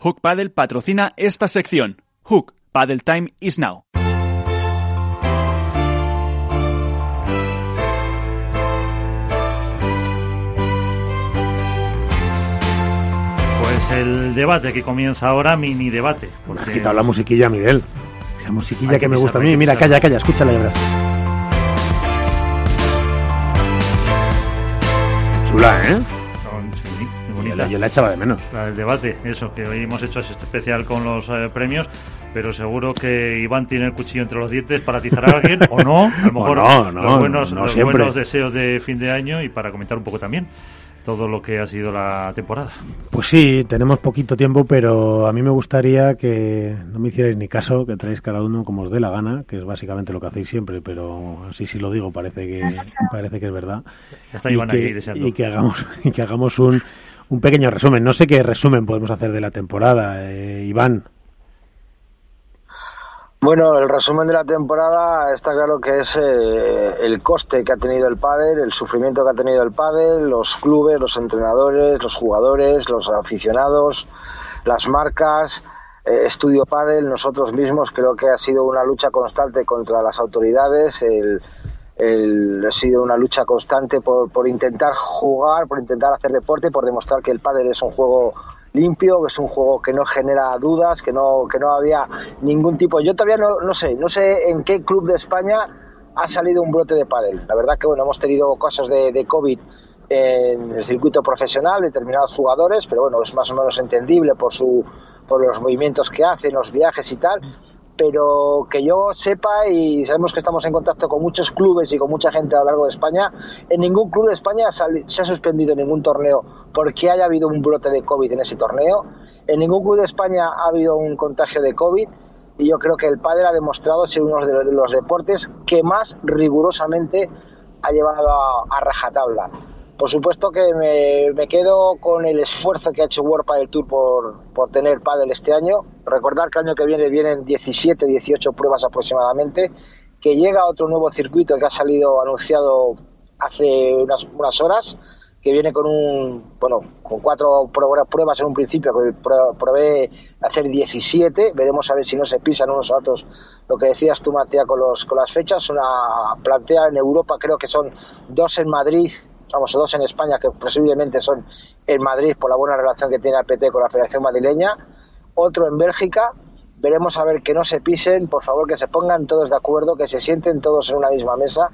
Hook Paddle patrocina esta sección. Hook Paddle Time is now. Pues el debate que comienza ahora, mini debate. Me has quitado la musiquilla, Miguel. Esa musiquilla que, que me gusta a mí. Mira, calla, calla, escúchala ya verás. Chula, ¿eh? La, yo la echaba de menos. La del debate, eso, que hoy hemos hecho este especial con los eh, premios, pero seguro que Iván tiene el cuchillo entre los dientes para atizar a alguien, o no, a lo mejor no, no, los, buenos, no los buenos deseos de fin de año y para comentar un poco también todo lo que ha sido la temporada. Pues sí, tenemos poquito tiempo, pero a mí me gustaría que no me hicierais ni caso, que traéis cada uno como os dé la gana, que es básicamente lo que hacéis siempre, pero así si lo digo parece que parece que es verdad. Está y, Iván aquí que, deseando. y que hagamos y que hagamos un, un pequeño resumen. No sé qué resumen podemos hacer de la temporada, eh, Iván. Bueno, el resumen de la temporada está claro que es eh, el coste que ha tenido el pádel, el sufrimiento que ha tenido el pádel, los clubes, los entrenadores, los jugadores, los aficionados, las marcas, eh, Estudio Pádel, nosotros mismos. Creo que ha sido una lucha constante contra las autoridades. El, el- ha sido una lucha constante por, por intentar jugar, por intentar hacer deporte, por demostrar que el pádel es un juego limpio, que es un juego que no genera dudas, que no, que no había ningún tipo. Yo todavía no, no sé, no sé en qué club de España ha salido un brote de pádel. La verdad que bueno, hemos tenido casos de, de COVID en el circuito profesional, determinados jugadores, pero bueno, es más o menos entendible por su por los movimientos que hacen, los viajes y tal, pero que yo sepa y sabemos que estamos en contacto con muchos clubes y con mucha gente a lo largo de España, en ningún club de España se ha suspendido ningún torneo porque haya habido un brote de COVID en ese torneo, en ningún club de España ha habido un contagio de COVID y yo creo que el pádel ha demostrado ser uno de los deportes que más rigurosamente ha llevado a rajatabla. Por supuesto que me, me quedo con el esfuerzo que ha hecho World Padel Tour por, por tener pádel este año. Recordar que el año que viene vienen 17, 18 pruebas aproximadamente, que llega otro nuevo circuito que ha salido anunciado hace unas, unas horas, que viene con un bueno con cuatro pruebas en un principio que pro- probé hacer 17 veremos a ver si no se pisan unos a otros lo que decías tú Matías con los con las fechas una plantea en Europa creo que son dos en Madrid vamos dos en España que posiblemente son en Madrid por la buena relación que tiene APT con la Federación Madrileña. Otro en Bélgica. Veremos a ver que no se pisen. Por favor que se pongan todos de acuerdo que se sienten todos en una misma mesa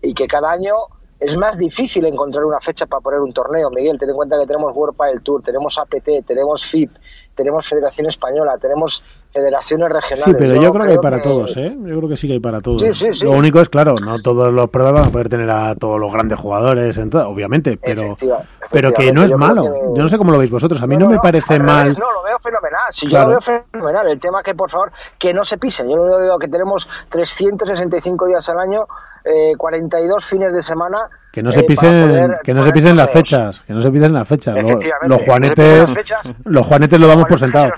y que cada año es más difícil encontrar una fecha para poner un torneo, Miguel. Ten en cuenta que tenemos World Padel Tour, tenemos APT, tenemos FIP, tenemos Federación Española, tenemos federaciones regionales. Sí, pero yo, creo que hay para todos, ¿eh? Yo creo que sí que hay para todos. Sí, sí, sí. Lo único es, claro, no todos los pruebas van a poder tener a todos los grandes jugadores, en todo, obviamente, pero, Efectiva- pero que no es yo malo. que- Yo no sé cómo lo veis vosotros. A mí no, No, me parece al mal. revés, no, lo veo fenomenal. Claro. yo lo veo fenomenal. El tema que, por favor, que no se pisen. Yo lo veo que tenemos 365 días al año, eh, 42 fines de semana. Que no se eh, para pisen, poder que no se pisen las fechas, que no se pisen las fechas. Los juanetes, se los juanetes lo damos por sentado.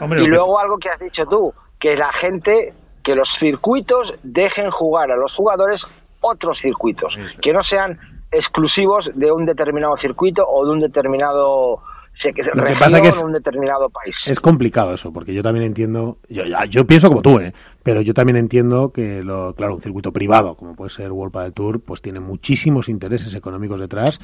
Hombre, y que- luego algo que has dicho tú, que la gente, que los circuitos dejen jugar a los jugadores otros circuitos, Eso. que no sean exclusivos de un determinado circuito o de un determinado se- que- que región pasa que es- o un determinado país. Es complicado eso, porque yo también entiendo, yo, yo pienso como tú, ¿eh? pero yo también entiendo que, lo, claro, un circuito privado, como puede ser World Padel Tour, pues tiene muchísimos intereses económicos detrás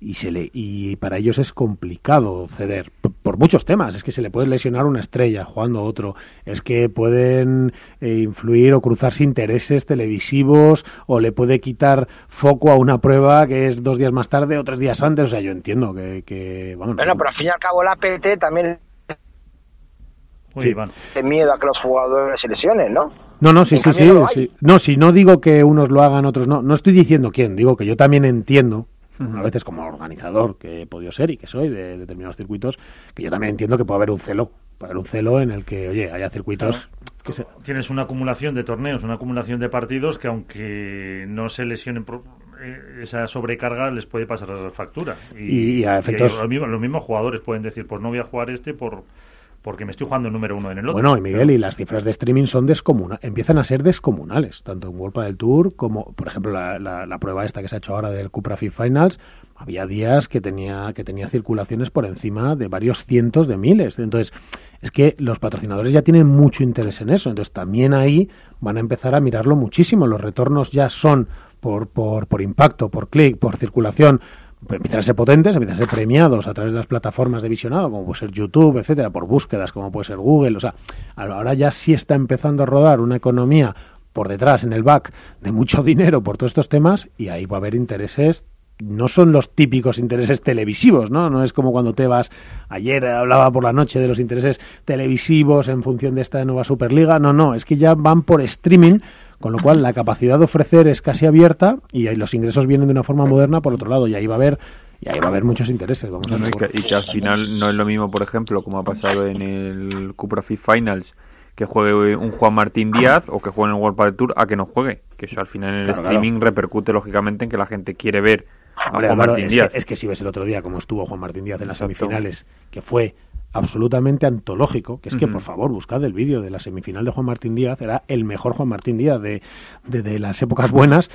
y se le y para ellos es complicado ceder por muchos temas es que se le puede lesionar una estrella jugando otro es que pueden eh, influir o cruzarse intereses televisivos o le puede quitar foco a una prueba que es dos días más tarde o tres días antes o sea yo entiendo que, que vamos Bueno, pero al fin y al cabo la PT también Sí. Tiene miedo a que los jugadores se lesionen, ¿no? No, no, sí, sí, no sí. No, si no digo que unos lo hagan, otros no. No estoy diciendo quién, digo que yo también entiendo, a veces como organizador que he podido ser y que soy de determinados circuitos, que yo también entiendo que puede haber un celo. Puede haber un celo en el que, oye, haya circuitos que se... Tienes una acumulación de torneos, una acumulación de partidos que aunque no se lesionen por- eh, esa sobrecarga les puede pasar factura. Y a efectos- los, mismos, los mismos jugadores pueden decir, pues no voy a jugar este por porque me estoy jugando el número uno en el otro. Bueno, y Miguel, y las cifras de streaming son descomunales, empiezan a ser descomunales, tanto en World del Tour como, por ejemplo, la, la, prueba esta que se ha hecho ahora del Cupra Fit Finals, había días que tenía, que tenía circulaciones por encima de varios cientos de miles. Entonces, es que los patrocinadores ya tienen mucho interés en eso. Entonces, también ahí van a empezar a mirarlo muchísimo. Los retornos ya son por, por, por impacto, por clic, por circulación, empiezan a ser potentes, empiezan a ser premiados a través de las plataformas de visionado, como puede ser YouTube, etcétera, por búsquedas, como puede ser Google. O sea, ahora ya sí está empezando a rodar una economía por detrás, en el back, de mucho dinero por todos estos temas, y ahí va a haber intereses no son los típicos intereses televisivos, ¿no? No es como cuando te vas, ayer hablaba por la noche de los intereses televisivos en función de esta nueva Superliga, no, no, es que ya van por streaming con lo cual, la capacidad de ofrecer es casi abierta y los ingresos vienen de una forma moderna por otro lado. Y ahí va a haber y ahí va a haber muchos intereses. Vamos y, que, al final no es lo mismo, por ejemplo, como ha pasado en el Cupra Fit Finals, que juegue un Juan Martín Díaz o que juegue en el World Padel Tour a que no juegue. Que eso al final en el streaming repercute lógicamente en que la gente quiere ver a Juan Martín Díaz. es que si ves el otro día como estuvo Juan Martín Díaz en las semifinales, que fue absolutamente antológico, que es que, por favor, buscad el vídeo de la semifinal de Juan Martín Díaz, era el mejor Juan Martín Díaz de, de, las épocas buenas,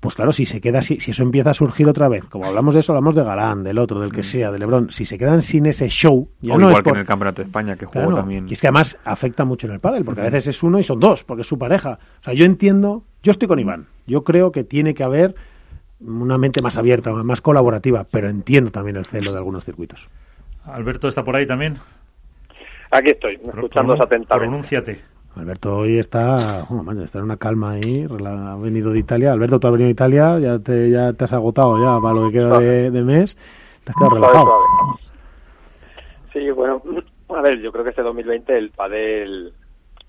pues claro, si se queda así, si eso empieza a surgir otra vez, como hablamos de eso, hablamos de Galán, del otro, del que sea, de Lebrón, si se quedan sin ese show, ya no igual que en el Campeonato de España, que jugó también. Y es que además afecta mucho en el pádel, porque a veces es uno y son dos, porque es su pareja. O sea, yo entiendo, yo estoy con Iván, yo creo que tiene que haber una mente más abierta, más colaborativa, pero entiendo también el celo de algunos circuitos. Alberto está por ahí también. Aquí estoy, escuchando atentamente. Pronúnciate. Alberto hoy está, está en una calma ahí, ha venido de Italia. Alberto, tú has venido de Italia, ya te, ya te has agotado ya para lo que queda de, mes, te has quedado relajado. Sí, bueno, a ver, yo creo que este 2020 el padel,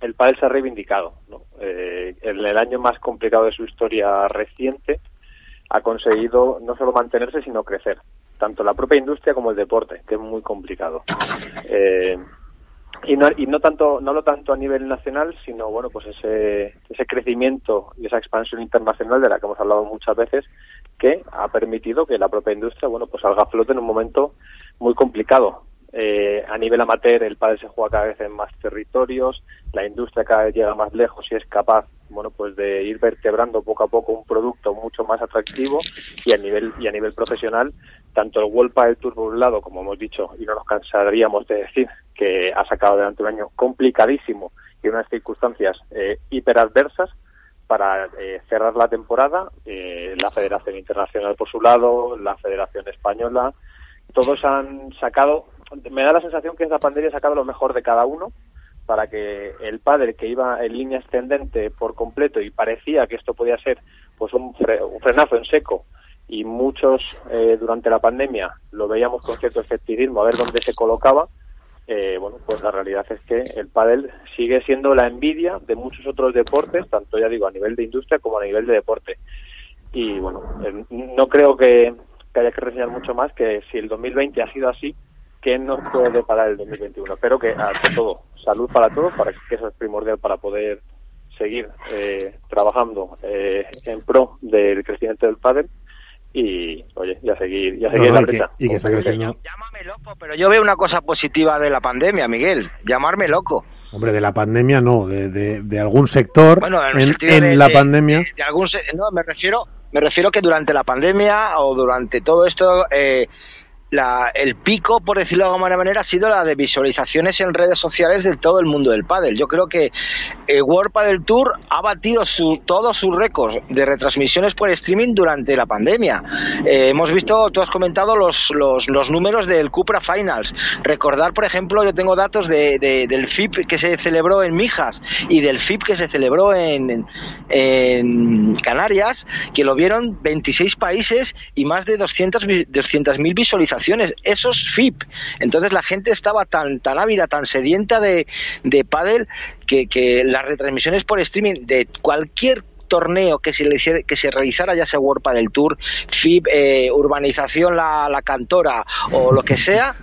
el padel se ha reivindicado. ¿no? Eh, en el año más complicado de su historia reciente ha conseguido no solo mantenerse, sino crecer. Tanto la propia industria como el deporte, que es muy complicado. Eh, y no, y no tanto no lo tanto a nivel nacional sino bueno pues ese ese crecimiento y esa expansión internacional de la que hemos hablado muchas veces que ha permitido que la propia industria bueno pues salga a flote en un momento muy complicado eh, a nivel amateur el padre se juega cada vez en más territorios la industria cada vez llega más lejos y es capaz bueno pues de ir vertebrando poco a poco un producto mucho más atractivo y a nivel y a nivel profesional tanto el World Padel Tour por un lado como hemos dicho y no nos cansaríamos de decir que ha sacado adelante un año complicadísimo y unas circunstancias eh, hiperadversas para eh, cerrar la temporada eh, la Federación Internacional por su lado la Federación Española todos han sacado me da la sensación que esta pandemia ha sacado lo mejor de cada uno para que el padre que iba en línea ascendente por completo y parecía que esto podía ser pues un, frenazo en seco y muchos eh, durante la pandemia lo veíamos con cierto escepticismo a ver dónde se colocaba eh, bueno pues la realidad es que el pádel sigue siendo la envidia de muchos otros deportes tanto ya digo a nivel de industria como a nivel de deporte. Y bueno eh, no creo que haya que reseñar mucho más que si el 2020 ha sido así que nos puede parar el 2021. Pero que, ante todo, salud para todos, para que eso es primordial para poder seguir eh, trabajando eh, en pro del crecimiento del padre y oye ya seguir ya seguir la y que, llámame loco pero yo veo una cosa positiva de la pandemia Miguel llamarme loco. Hombre de la pandemia no de, de, algún sector en, la pandemia. de algún no me refiero me refiero que durante la pandemia o durante todo esto eh, la, el pico, por decirlo de alguna manera, ha sido la de visualizaciones en redes sociales de todo el mundo del pádel. Yo creo que el World Padel Tour ha batido su, todos sus récords de retransmisiones por streaming durante la pandemia. Eh, hemos visto, tú has comentado los, los, números del Cupra Finals. Recordar, por ejemplo, yo tengo datos de, del FIP que se celebró en Mijas y del FIP que se celebró en, en Canarias, que lo vieron 26 países y más de 200.000 200 visualizaciones esos FIP. Entonces la gente estaba tan, tan ávida, tan sedienta de, de pádel que, que las retransmisiones por streaming de cualquier torneo que se, que se realizara, ya sea World Padel Tour, FIP, eh, Urbanización la, la Cantora o lo que sea,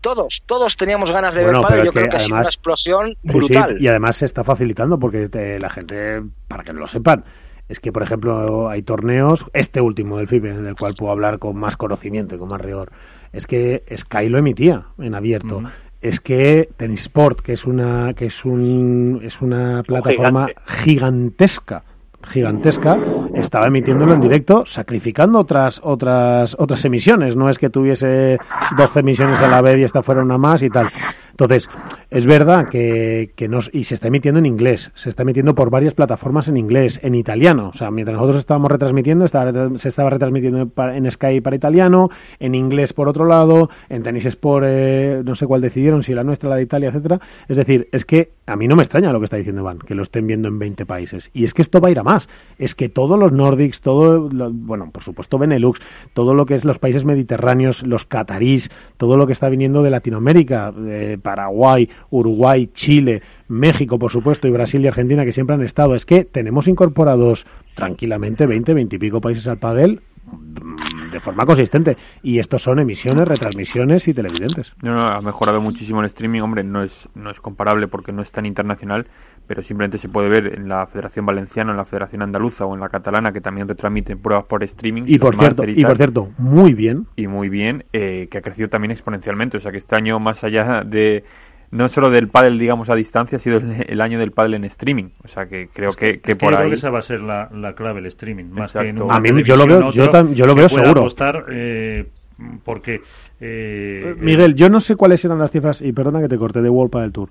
todos, todos teníamos ganas de ver padre. Yo creo que además, una explosión brutal. y además se está facilitando porque la gente, para que no lo sepan, es que, por ejemplo, hay torneos, este último del FIBE, en el cual puedo hablar con más conocimiento y con más rigor, es que Sky lo emitía en abierto. es que Sport, que es una que es un es una plataforma gigantesca gigantesca, estaba emitiéndolo en directo, sacrificando otras otras otras emisiones. No es que tuviese 12 emisiones a la vez y esta fuera una más y tal. Entonces, es verdad que, que nos, y se está emitiendo en inglés, se está emitiendo por varias plataformas en inglés, en italiano. O sea, mientras nosotros estábamos retransmitiendo, se estaba retransmitiendo en Sky para italiano, en inglés por otro lado, en Tenis Sport, eh, no sé cuál decidieron, si la nuestra, la de Italia, etcétera. Es decir, es que a mí no me extraña lo que está diciendo Iván, que lo estén viendo en 20 países. Y es que esto va a ir a más. Es que todos los Nordics, todo, bueno, por supuesto Benelux, todo lo que es los países mediterráneos, los catarís, todo lo que está viniendo de Latinoamérica, eh, Paraguay, Uruguay, Chile, México, por supuesto, y Brasil y Argentina, que siempre han estado. Es que tenemos incorporados tranquilamente 20, 20 y pico países al padel mm, de forma consistente. Y estos son emisiones, retransmisiones y televidentes. No, no, ha mejorado muchísimo el streaming. Hombre, no es, no es comparable porque no es tan internacional, pero simplemente se puede ver en la Federación Valenciana, en la Federación Andaluza o en la Catalana, que también retransmiten pruebas por streaming. Y por, cierto, y, por cierto, muy bien. Y muy bien, eh, que ha crecido también exponencialmente. O sea que este año, más allá de no solo del pádel, digamos, a distancia, ha sido el, año del pádel en streaming. O sea, que creo que, que, por ahí... creo que esa va a ser la, clave, el streaming. Más que en a mí yo lo veo, yo, lo veo seguro. Apostar, eh, porque... Eh, Miguel, yo no sé cuáles eran las cifras, y perdona que te corte, de World Padel Tour,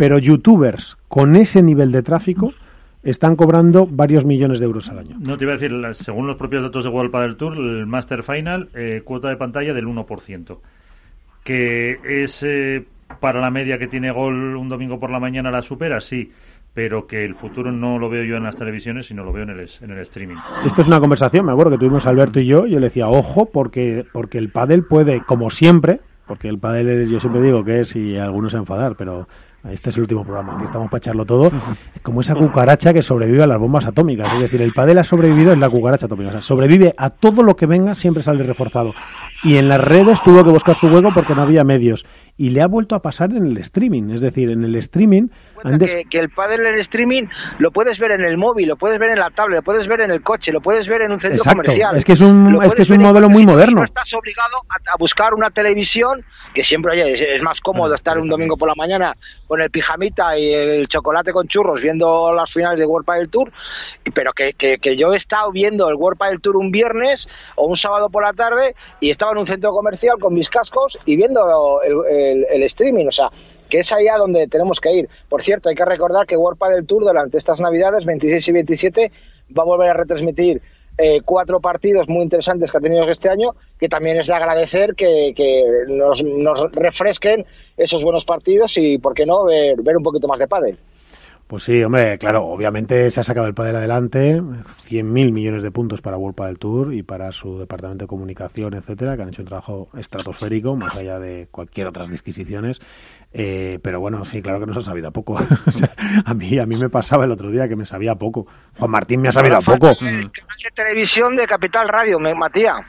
pero youtubers con ese nivel de tráfico están cobrando varios millones de euros al año. No te iba a decir, según los propios datos de World Padel Tour, el Master Final, eh, cuota de pantalla del 1%, que es para la media que tiene gol un domingo por la mañana la supera, sí, pero que el futuro no lo veo yo en las televisiones, sino lo veo en el, en el streaming. Esto es una conversación, me acuerdo que tuvimos Alberto y yo, yo le decía, ojo, porque, porque el pádel puede, como siempre, porque el pádel yo siempre digo que es, y algunos se enfadar, pero este es el último programa, aquí estamos para echarlo todo. Como esa cucaracha que sobrevive a las bombas atómicas. Es decir, el padel ha sobrevivido en la cucaracha atómica. O sea, sobrevive a todo lo que venga, siempre sale reforzado. Y en las redes tuvo que buscar su hueco porque no había medios. Y le ha vuelto a pasar en el streaming. Es decir, en el streaming que, el pádel en streaming lo puedes ver en el móvil, lo puedes ver en la tablet, lo puedes ver en el coche, lo puedes ver en un centro comercial. Es que es un, es que es un modelo muy moderno. No estás obligado a, buscar una televisión que siempre, oye, es, más cómodo estar un domingo por la mañana con el pijamita y el chocolate con churros viendo las finales de World Padel Tour, pero que, que, yo he estado viendo el World Padel Tour un viernes o un sábado por la tarde y estaba en un centro comercial con mis cascos y viendo el, el streaming, o sea, que es allá donde tenemos que ir. Por cierto, hay que recordar que World del Tour durante estas Navidades, 26 y 27, va a volver a retransmitir eh, cuatro partidos muy interesantes que ha tenido este año, que también es de agradecer que, nos, refresquen esos buenos partidos y, ¿por qué no?, ver, un poquito más de pádel. Pues sí, hombre, claro, obviamente se ha sacado el pádel adelante, 100.000 millones de puntos para World del Tour y para su departamento de comunicación, etcétera, que han hecho un trabajo estratosférico, más allá de cualquier otras disquisiciones. Eh, pero bueno, sí, claro que nos ha sabido poco. a mí a mí me pasaba el otro día que me sabía poco. Juan Martín me ha sabido poco. televisión de Capital Radio, Matías.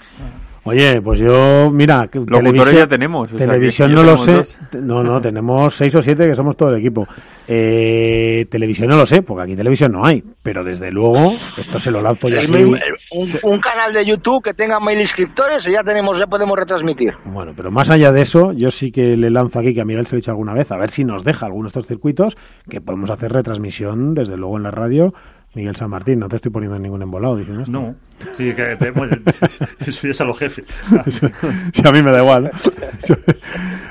Oye, pues yo, mira, televisión ya tenemos. televisión no lo sé. No, no, tenemos seis o siete que somos todo el equipo. Eh, televisión no lo sé, porque aquí televisión no hay. Pero desde luego, esto se lo lanzo ya así. Un, canal de YouTube que tenga mil inscriptores y ya tenemos, ya podemos retransmitir. Bueno, pero más allá de eso, yo sí que le lanzo aquí, que a Miguel se lo he dicho alguna vez, a ver si nos deja algunos de estos circuitos, que podemos hacer retransmisión desde luego en la radio Miguel San Martín, no te estoy poniendo ningún embolado diciendo esto. No, sí, que te, eso ya es a los jefes. sí, a mí me da igual. ¿eh?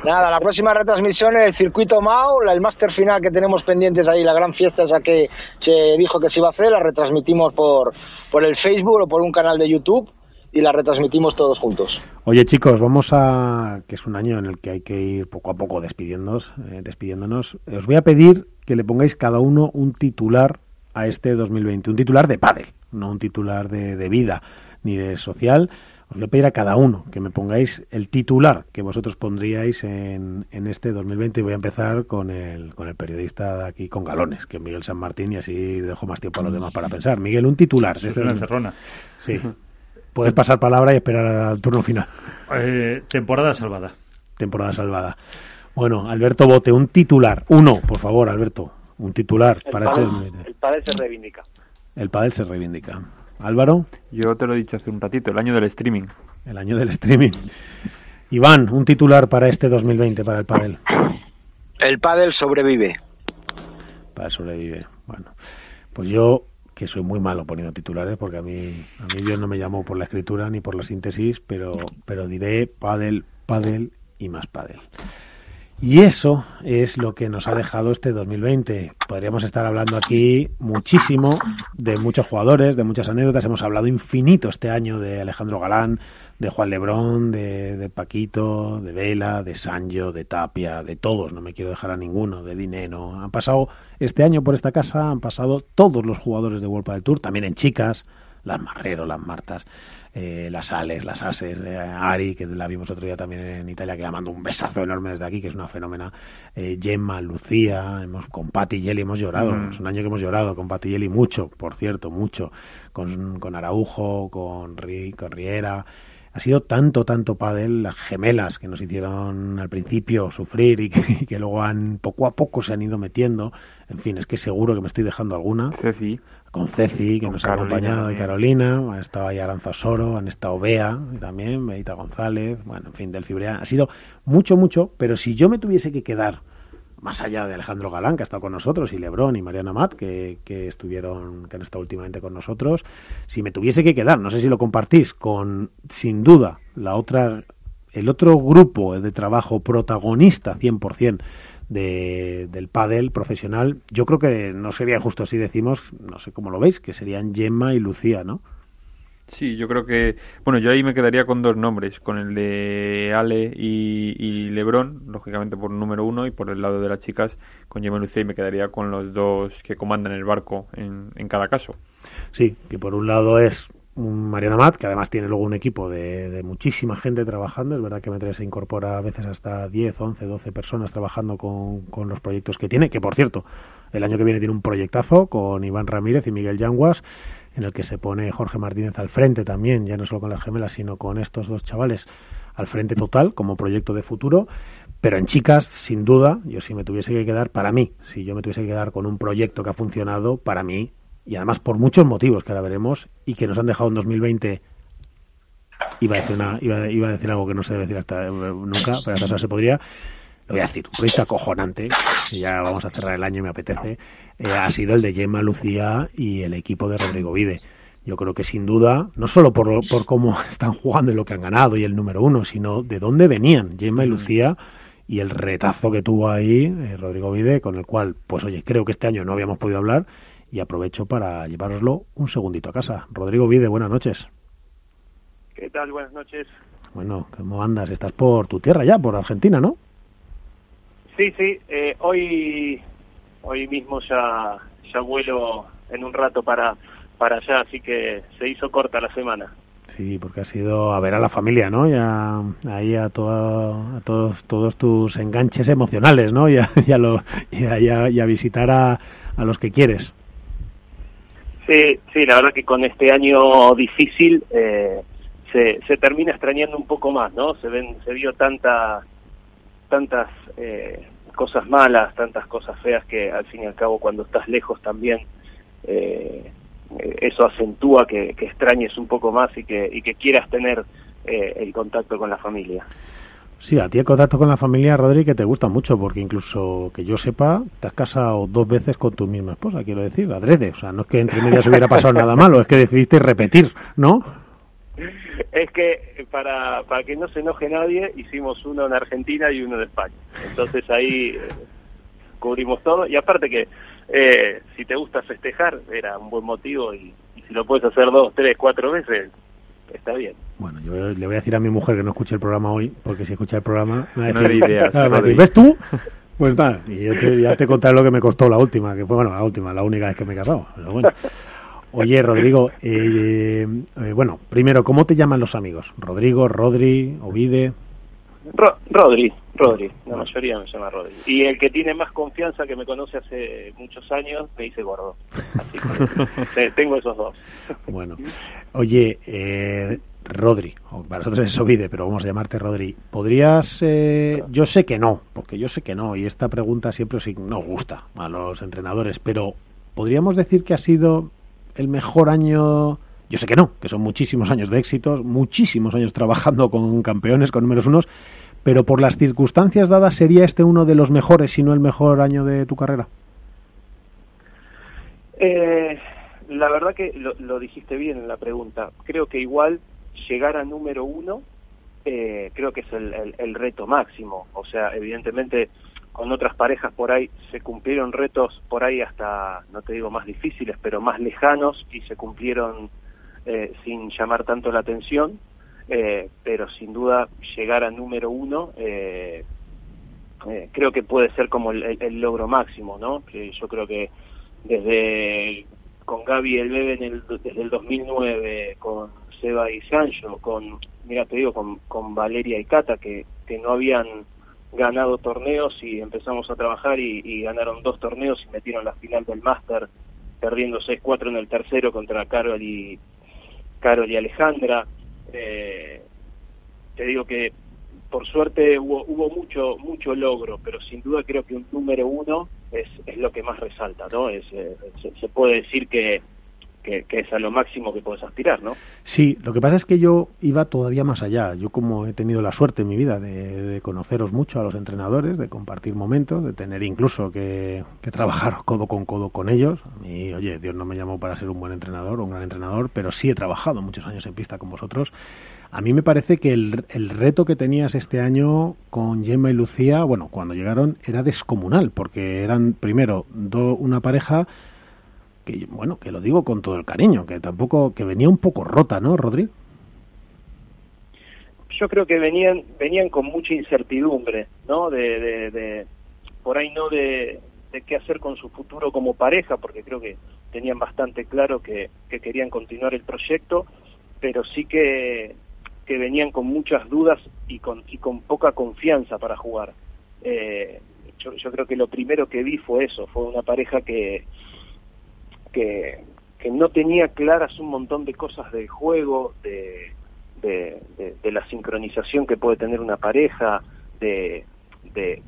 Nada, la próxima retransmisión es el circuito MAO, el máster final que tenemos pendientes ahí, la gran fiesta esa que se dijo que se iba a hacer, la retransmitimos por, por el Facebook o por un canal de YouTube y la retransmitimos todos juntos. Oye chicos, vamos a que es un año en el que hay que ir poco a poco despidiéndonos, eh, despidiéndonos. Os voy a pedir que le pongáis cada uno un titular a este 2020. Un titular de pádel, no un titular de, vida ni de social. Os voy a pedir a cada uno que me pongáis el titular que vosotros pondríais en, en este 2020 y voy a empezar con el, con el periodista de aquí con galones, que es Miguel San Martín, y así dejo más tiempo a los demás para pensar. Miguel, un titular. Es una encerrona. Sí. Puedes pasar palabra y esperar al turno final. Eh, temporada salvada. Temporada salvada. Bueno, Alberto Bote, un titular. Uno, por favor, Alberto un titular para este. El pádel se reivindica. El pádel se reivindica. Álvaro. Yo te lo he dicho hace un ratito, el año del streaming. El año del streaming. Iván, un titular para este 2020 para el pádel. El pádel sobrevive. Pádel sobrevive. Bueno, pues yo que soy muy malo poniendo titulares porque a mí a mí Dios no me llamó por la escritura ni por la síntesis, pero pero diré pádel, pádel y más pádel. Y eso es lo que nos ha dejado este 2020. Podríamos estar hablando aquí muchísimo de muchos jugadores, de muchas anécdotas. Hemos hablado infinito este año de Alejandro Galán, de Juan Lebrón, de, Paquito, de Vela, de Sancho, de Tapia, de todos. No me quiero dejar a ninguno, de Dinero. Han pasado este año por esta casa, han pasado todos los jugadores de World del Tour, también en chicas, las Marrero, las Martas eh, las Ales, las Ases, eh, Ari, que la vimos otro día también en Italia, que la mando un besazo enorme desde aquí, que es una fenómena, eh, Gemma, Lucía, hemos, con Patti y Eli hemos llorado, mm. es un año que hemos llorado con Patti y Eli mucho, por cierto, mucho, con, con Araujo, con, Ri, con Riera, ha sido tanto, tanto pádel, las gemelas que nos hicieron al principio sufrir y que, luego han poco a poco se han ido metiendo. En fin, es que seguro que me estoy dejando alguna. Ceci. Con Ceci, que nos ha acompañado, y Carolina, ha estado ahí Aranza Soro, han estado Bea también, Beita González, bueno, en fin, del Fibrea. Ha sido mucho, mucho, pero si yo me tuviese que quedar más allá de Alejandro Galán, que ha estado con nosotros, y Lebrón y Mariana Matt, que, que, estuvieron, que han estado últimamente con nosotros, si me tuviese que quedar, no sé si lo compartís, con, sin duda, la otra, el otro grupo de trabajo protagonista 100% de, del pádel profesional, yo creo que no sería justo si decimos, no sé cómo lo veis, que serían Gemma y Lucía, ¿no? Sí, yo creo que. Bueno, yo ahí me quedaría con dos nombres: con el de Ale y, y Lebron, lógicamente por número uno, y por el lado de las chicas, con Gemma Lucía, y me quedaría con los dos que comandan el barco en, en cada caso. Sí, que por un lado es Mariana Mat, que además tiene luego un equipo de, de muchísima gente trabajando. Es verdad que Metre se incorpora a veces hasta 10, 11, 12 personas trabajando con, con los proyectos que tiene, que por cierto, el año que viene tiene un proyectazo con Iván Ramírez y Miguel Yanguas en el que se pone Jorge Martínez al frente también, ya no solo con las gemelas, sino con estos dos chavales al frente total como proyecto de futuro. Pero en chicas, sin duda, yo si me tuviese que quedar, para mí, si yo me tuviese que quedar con un proyecto que ha funcionado, para mí, y además por muchos motivos que ahora veremos, y que nos han dejado en 2020 iba a decir una, iba, iba, a decir algo que no se debe decir hasta eh, nunca, pero hasta ahora se podría. Lo voy a decir, un proyecto acojonante, y ya vamos a cerrar el año y me apetece, eh, ha sido el de Gemma Lucía y el equipo de Rodrigo Vide. Yo creo que sin duda, no solo por, por cómo están jugando y lo que han ganado y el número uno, sino de dónde venían Gemma y mm. Lucía y el retazo que tuvo ahí eh, Rodrigo Vide, con el cual, pues oye, creo que este año no habíamos podido hablar y aprovecho para llevároslo un segundito a casa. Rodrigo Vide, buenas noches. ¿Qué tal? Buenas noches. Bueno, ¿cómo andas? Estás por tu tierra ya, por Argentina, ¿no? Sí, sí. Eh, hoy hoy mismo ya, ya vuelo en un rato para, para allá, así que se hizo corta la semana. Sí, porque ha sido a ver a la familia, ¿no? Ya ahí a, todo, a todos todos tus enganches emocionales, ¿no? Y a, lo, y a, visitar a, a los que quieres. Sí, la verdad que con este año difícil eh, se, se termina extrañando un poco más, ¿no? Se ven, se vio tanta, tantas eh, cosas malas, tantas cosas feas que al fin y al cabo cuando estás lejos también eh, eso acentúa que, extrañes un poco más y que, y que quieras tener eh, el contacto con la familia. Sí, a ti el contacto con la familia, Rodri, que te gusta mucho, porque incluso que yo sepa, te has casado dos veces con tu misma esposa, quiero decir, adrede. O sea, no es que entre medias hubiera pasado nada malo, es que decidiste repetir, ¿no? es que para, para que no se enoje nadie, hicimos uno en Argentina y uno en España. Entonces ahí eh, cubrimos todo. Y aparte que eh, si te gusta festejar, era un buen motivo y, si lo puedes hacer dos, tres, cuatro veces, está bien. Bueno, yo le voy a decir a mi mujer que no escuche el programa hoy, porque si escucha el programa, me va a decir, ¿ves tú? Pues nada, y yo ya te contaré lo que me costó la última, que fue, bueno, la última, la única vez que me he casado. Pero bueno. Oye, Rodrigo, eh, eh, bueno, primero, ¿cómo te llaman los amigos? ¿Rodrigo, Rodri, Ovide? Rodri, Rodri, la mayoría me llama Rodri. Y el que tiene más confianza, que me conoce hace muchos años, me dice gordo. Así que tengo esos dos. Bueno, oye, eh, Rodri, para nosotros es Ovide, pero vamos a llamarte Rodri. ¿Podrías, eh, yo sé que no, porque yo sé que no, y esta pregunta siempre nos gusta a los entrenadores, pero ¿podríamos decir que ha sido el mejor año. Yo sé que no, que son muchísimos años de éxitos, muchísimos años trabajando con campeones, con números unos, pero por las circunstancias dadas, ¿sería este uno de los mejores, si no el mejor año de tu carrera? Eh, la verdad que lo, dijiste bien en la pregunta. Creo que igual llegar a número uno, eh, creo que es el, reto máximo. O sea, evidentemente con otras parejas por ahí se cumplieron retos por ahí hasta, no te digo más difíciles, pero más lejanos y se cumplieron eh, sin llamar tanto la atención. Eh, pero sin duda llegar a número uno eh, eh, creo que puede ser como el, logro máximo, ¿no? Yo creo que desde con Gaby el Bebe en el, desde el 2009, con Seba y Sancho, con, mira, te digo, con, con Valeria y Cata, que, que no habían ganado torneos y empezamos a trabajar y, ganaron dos torneos y metieron la final del Máster, perdiendo 6-4 en el tercero contra Carol y, Carol y Alejandra. Eh, te digo que por suerte hubo, hubo mucho mucho logro, pero sin duda creo que un número uno es, es lo que más resalta, ¿no? Es, eh, se, puede decir que, que, es a lo máximo que puedes aspirar, ¿no? Sí, lo que pasa es que yo iba todavía más allá. Yo como he tenido la suerte en mi vida de, conoceros mucho a los entrenadores, de compartir momentos, de tener incluso que, trabajar codo con codo con ellos. Y oye, Dios no me llamó para ser un buen entrenador o un gran entrenador, pero sí he trabajado muchos años en pista con vosotros. A mí me parece que el, el, reto que tenías este año con Gemma y Lucía, bueno, cuando llegaron era descomunal, porque eran primero do, una pareja bueno, que lo digo con todo el cariño, que tampoco, que venía un poco rota, ¿no, Rodri? Yo creo que venían, venían con mucha incertidumbre, ¿no? De, de, de por ahí no de, de qué hacer con su futuro como pareja, porque creo que tenían bastante claro que, que querían continuar el proyecto, pero sí que que venían con muchas dudas y con, y con poca confianza para jugar. Eh, yo, yo, creo que lo primero que vi fue eso, fue una pareja que, que, que no tenía claras un montón de cosas del juego, de, de, de, la sincronización que puede tener una pareja, de, de,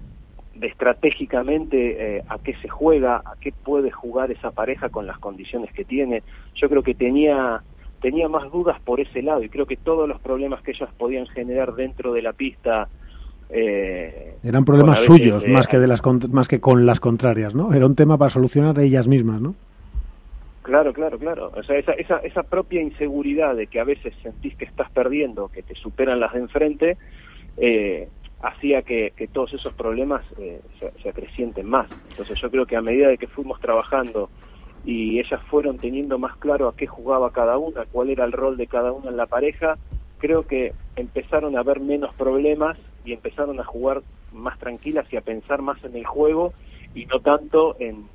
estratégicamente eh, a qué se juega, a qué puede jugar esa pareja con las condiciones que tiene. Yo creo que tenía tenía más dudas por ese lado y creo que todos los problemas que ellas podían generar dentro de la pista eh, eran problemas suyos más que de las más que con las contrarias no era un tema para solucionar ellas mismas no claro claro claro. O sea esa, esa, esa propia inseguridad de que a veces sentís que estás perdiendo que te superan las de enfrente eh, hacía que, todos esos problemas eh, se, se acrecienten más. Entonces yo creo que a medida de que fuimos trabajando y ellas fueron teniendo más claro a qué jugaba cada una, cuál era el rol de cada una en la pareja, creo que empezaron a ver menos problemas y empezaron a jugar más tranquilas y a pensar más en el juego y no tanto en,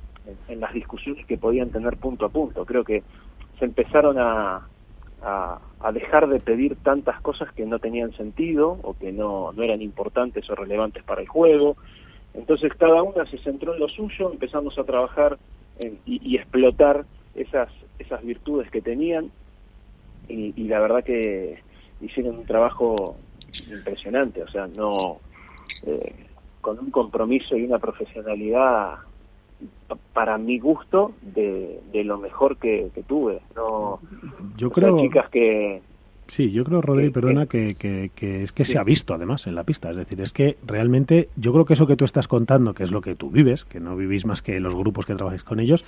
en, las discusiones que podían tener punto a punto. Creo que se empezaron a, a, dejar de pedir tantas cosas que no tenían sentido o que no, no eran importantes o relevantes para el juego. Entonces cada una se centró en lo suyo, empezamos a trabajar y, explotar esas, esas virtudes que tenían y, la verdad que hicieron un trabajo impresionante, o sea, no eh, con un compromiso y una profesionalidad para mi gusto de, de lo mejor que, tuve. No, yo creo chicas que Sí, yo creo, Rodri, perdona, que, que, es que se ha visto además en la pista. Es decir, es que realmente yo creo que eso que tú estás contando, que es lo que tú vives, que no vivís más que los grupos que trabajáis con ellos,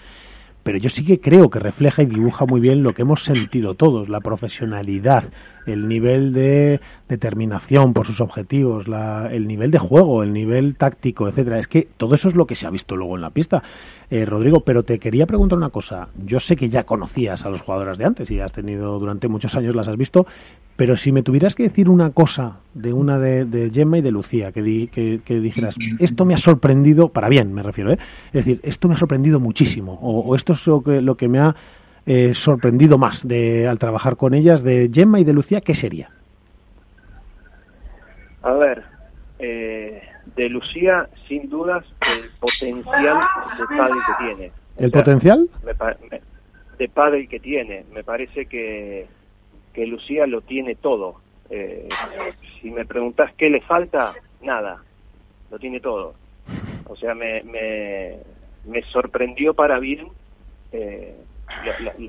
pero yo sí que creo que refleja y dibuja muy bien lo que hemos sentido todos, la profesionalidad, el nivel de determinación por sus objetivos, la, el nivel de juego, el nivel táctico, etcétera. Es que todo eso es lo que se ha visto luego en la pista. Eh, Rodrigo, pero te quería preguntar una cosa. Yo sé que ya conocías a los jugadores de antes y has tenido durante muchos años las has visto, pero si me tuvieras que decir una cosa de una de, Gemma y de Lucía, que, que, dijeras, esto me ha sorprendido, para bien me refiero, ¿eh? es decir, esto me ha sorprendido muchísimo, o, esto es lo que, lo que me ha eh, sorprendido más de, al trabajar con ellas, de Gemma y de Lucía, ¿qué sería? A ver, eh, de Lucía, sin dudas, el potencial de padre que tiene. ¿El potencial? de padre que tiene. Me parece que que Lucía lo tiene todo. Eh, si me preguntas qué le falta, nada, lo tiene todo. O sea, me, me, me sorprendió para bien eh,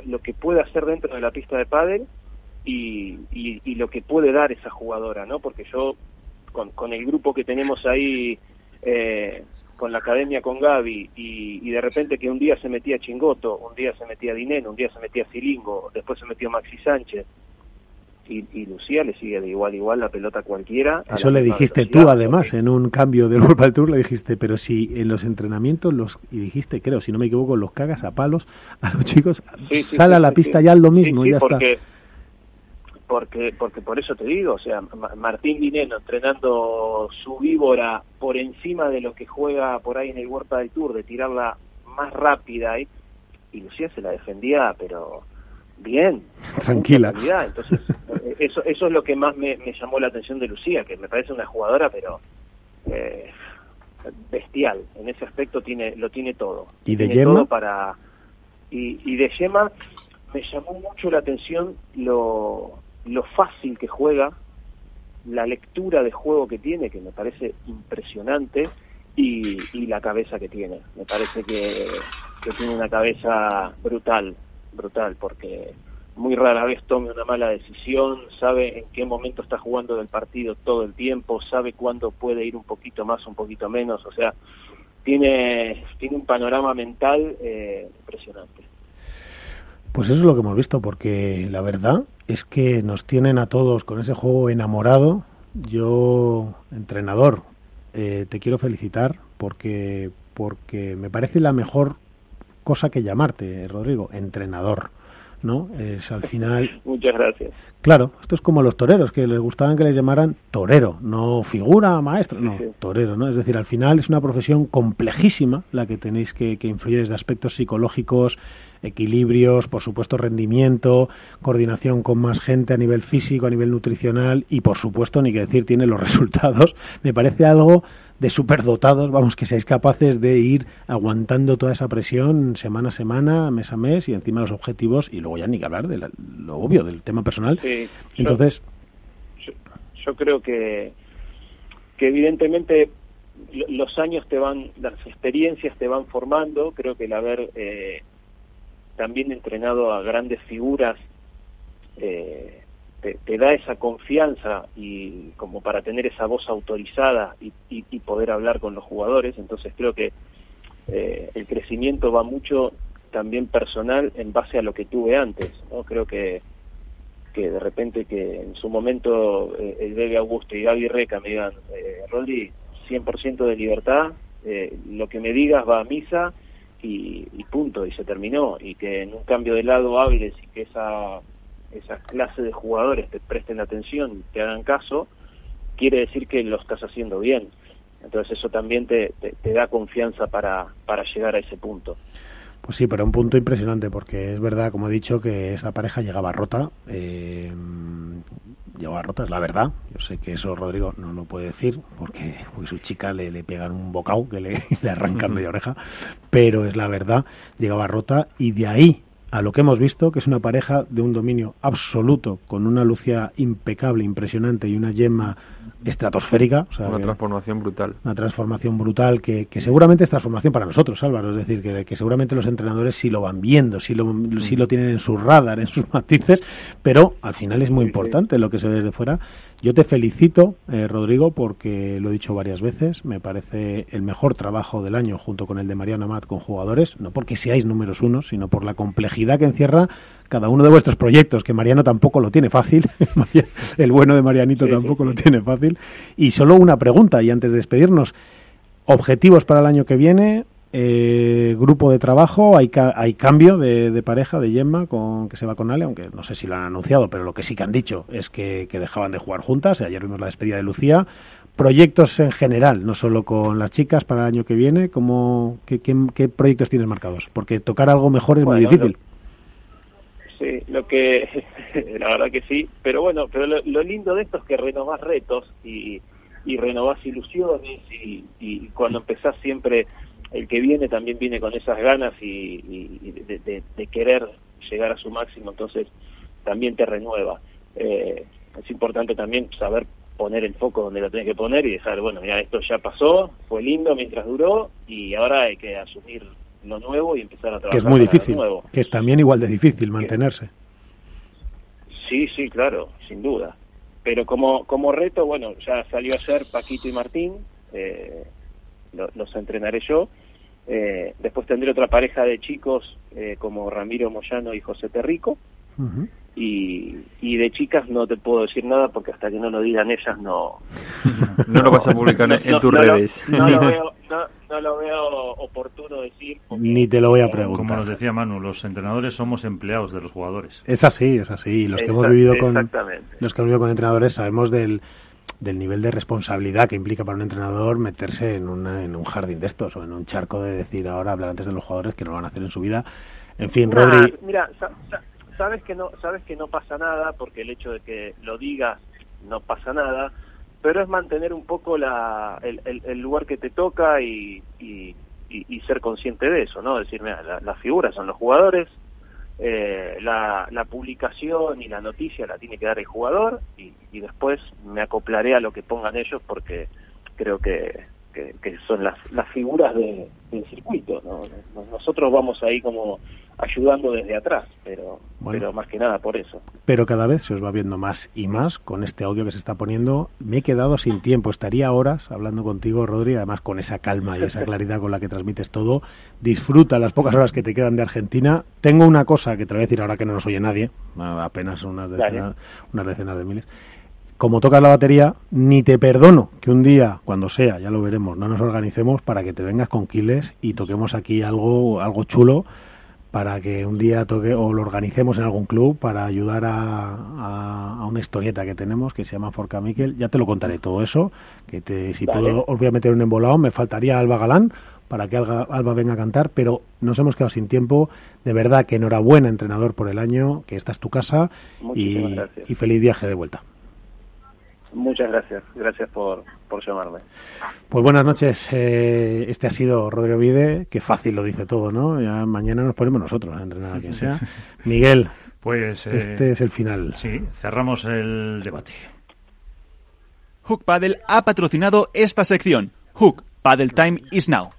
lo, que puede hacer dentro de la pista de pádel y, y, lo que puede dar esa jugadora, ¿no? Porque yo con, el grupo que tenemos ahí, eh, con la academia con Gaby, y, de repente que un día se metía Chingoto, un día se metía Dineno, un día se metía Silingo, después se metió Maxi Sánchez, y, Lucía le sigue de igual igual la pelota cualquiera. Eso le dijiste tú además en un cambio del World del Tour le dijiste, pero si en los entrenamientos los y dijiste, creo, si no me equivoco, los cagas a palos a los chicos, sale a la pista ya lo mismo, ya porque, está. Porque porque por eso te digo, o sea, Martín Vineno entrenando su víbora por encima de lo que juega por ahí en el Huerta del Tour, de tirarla más rápida y, y Lucía se la defendía, pero bien, tranquila. Entonces, eso, eso es lo que más me, llamó la atención de Lucía, que me parece una jugadora, pero eh, bestial. En ese aspecto tiene lo tiene todo. ¿Y de Yema? para y, y de Yema me llamó mucho la atención lo, lo fácil que juega, la lectura de juego que tiene, que me parece impresionante, y, y la cabeza que tiene. Me parece que, que tiene una cabeza brutal brutal, porque muy rara vez tome una mala decisión, sabe en qué momento está jugando del partido todo el tiempo, sabe cuándo puede ir un poquito más, un poquito menos, o sea, tiene, tiene un panorama mental eh, impresionante. Pues eso es lo que hemos visto, porque la verdad es que nos tienen a todos con ese juego enamorado. Yo, entrenador, eh, te quiero felicitar porque, porque me parece la mejor cosa que llamarte, Rodrigo, entrenador. ¿No? Es al final. Muchas gracias. Claro, esto es como los toreros, que les gustaban que les llamaran torero, no figura, maestro, no, torero, ¿no? Es decir, al final es una profesión complejísima la que tenéis que, que influir desde aspectos psicológicos, equilibrios, por supuesto rendimiento, coordinación con más gente a nivel físico, a nivel nutricional y por supuesto, ni que decir, tiene los resultados. Me parece algo de superdotados, vamos, que seáis capaces de ir aguantando toda esa presión semana a semana, mes a mes y encima los objetivos y luego ya ni que hablar de lo obvio, del tema personal. Entonces... Yo, creo que, que evidentemente los años te van, las experiencias te van formando, creo que el haber eh, también entrenado a grandes figuras eh, te, da esa confianza y como para tener esa voz autorizada y, poder hablar con los jugadores. Entonces creo que eh, el crecimiento va mucho también personal en base a lo que tuve antes. ¿no? Creo que, que de repente que en su momento eh, el Bebe Augusto y Gaby Reca me digan, eh, Rolly, 100% de libertad, lo que me digas va a misa y, y, punto, y se terminó. Y que en un cambio de lado hábiles y que esa esa clase de jugadores te presten atención, te hagan caso, quiere decir que lo estás haciendo bien. Entonces eso también te, te, da confianza para, para llegar a ese punto. Pues sí, pero un punto impresionante, porque es verdad, como he dicho, que esta pareja llegaba rota. Eh, llegaba rota, es la verdad. Yo sé que eso Rodrigo no lo puede decir, porque, su chica le, le pegan un bocado que le, le arrancan media oreja, pero es la verdad, llegaba rota y de ahí a lo que hemos visto, que es una pareja de un dominio absoluto, con una Lucia impecable, impresionante y una yema estratosférica. una transformación brutal. Una transformación brutal que, seguramente es transformación para nosotros, Álvaro. Es decir, que, que seguramente los entrenadores sí lo van viendo, sí lo, sí lo tienen en su radar, en sus matices, pero al final es muy importante lo que se ve desde fuera yo te felicito, eh, Rodrigo, porque lo he dicho varias veces, me parece el mejor trabajo del año junto con el de Mariano Amat con jugadores, no porque seáis números uno, sino por la complejidad que encierra cada uno de vuestros proyectos, que Mariano tampoco lo tiene fácil, el bueno de Marianito tampoco lo tiene fácil. Y solo una pregunta, y antes de despedirnos, objetivos para el año que viene, eh, grupo de trabajo, hay, hay cambio de, pareja de Gemma con que se va con Ale, aunque no sé si lo han anunciado, pero lo que sí que han dicho es que, dejaban de jugar juntas. Ayer vimos la despedida de Lucía. Proyectos en general, no solo con las chicas para el año que viene, como, ¿qué, qué, proyectos tienes marcados? Porque tocar algo mejor es muy difícil. Sí, lo que, la verdad que sí, pero bueno, pero lo, lindo de esto es que renovás retos y, y renovás ilusiones y, cuando empezás siempre el que viene también viene con esas ganas y, de, querer llegar a su máximo, entonces también te renueva. Eh, es importante también saber poner el foco donde lo tienes que poner y dejar, bueno, mira, esto ya pasó, fue lindo mientras duró y ahora hay que asumir lo nuevo y empezar a trabajar. Que es muy difícil, que es también igual de difícil mantenerse. Sí, sí, claro, sin duda, pero como, como reto, bueno, ya salió ayer Paquito y Martín, eh, los entrenaré yo. Eh, después tendré otra pareja de chicos eh, como Ramiro Moyano y José Terrico. y, y de chicas no te puedo decir nada porque hasta que no lo digan ellas no... no lo vas a publicar en tus redes. no, lo veo, no lo veo oportuno decir. Ni te lo voy a preguntar. Como nos decía Manu, los entrenadores somos empleados de los jugadores. Es así, es así. Los que hemos vivido con los que hemos vivido con entrenadores sabemos del, del nivel de responsabilidad que implica para un entrenador meterse en, en un jardín de estos o en un charco de decir ahora hablar antes de los jugadores que no lo van a hacer en su vida. En fin, Rodri. Mira, sabes que no sabes que no pasa nada porque el hecho de que lo digas no pasa nada pero es mantener un poco la, el, lugar que te toca y, y, ser consciente de eso, ¿no? Decir, mira, las figuras son los jugadores, eh, la, la, publicación y la noticia la tiene que dar el jugador y, después me acoplaré a lo que pongan ellos porque creo que, que, son las, las figuras del circuito, ¿no? Nosotros vamos ahí como ayudando desde atrás, pero, pero más que nada por eso. Pero cada vez se os va viendo más y más con este audio que se está poniendo. Me he quedado sin tiempo, estaría horas hablando contigo, Rodri, además con esa calma y esa claridad con la que transmites todo. Disfruta las pocas horas que te quedan de Argentina. Tengo una cosa que te voy a decir ahora que no nos oye nadie, apenas unas decenas, unas decenas de miles como tocas la batería, ni te perdono que un día, cuando sea, ya lo veremos, no nos organicemos para que te vengas con Quiles y toquemos aquí algo, algo chulo para que un día toque o lo organicemos en algún club para ayudar a, a, una historieta que tenemos que se llama Forca Miquel. Ya te lo contaré todo eso, que te, si puedo, os voy a meter un embolado, me faltaría Alba Galán para que Alba, venga a cantar, pero nos hemos quedado sin tiempo. De verdad que enhorabuena, entrenador, por el año, que esta es tu casa y, y feliz viaje de vuelta. Muchas gracias, gracias por, por llamarme. Pues buenas noches, eh, este ha sido Rodrigo Vide, que fácil lo dice todo, ¿no? Ya mañana nos ponemos nosotros a entrenar a quien sea. Miguel, pues eh, este es el final. Sí, cerramos el debate. Hook Paddle ha patrocinado esta sección. Hook Paddle Time is now.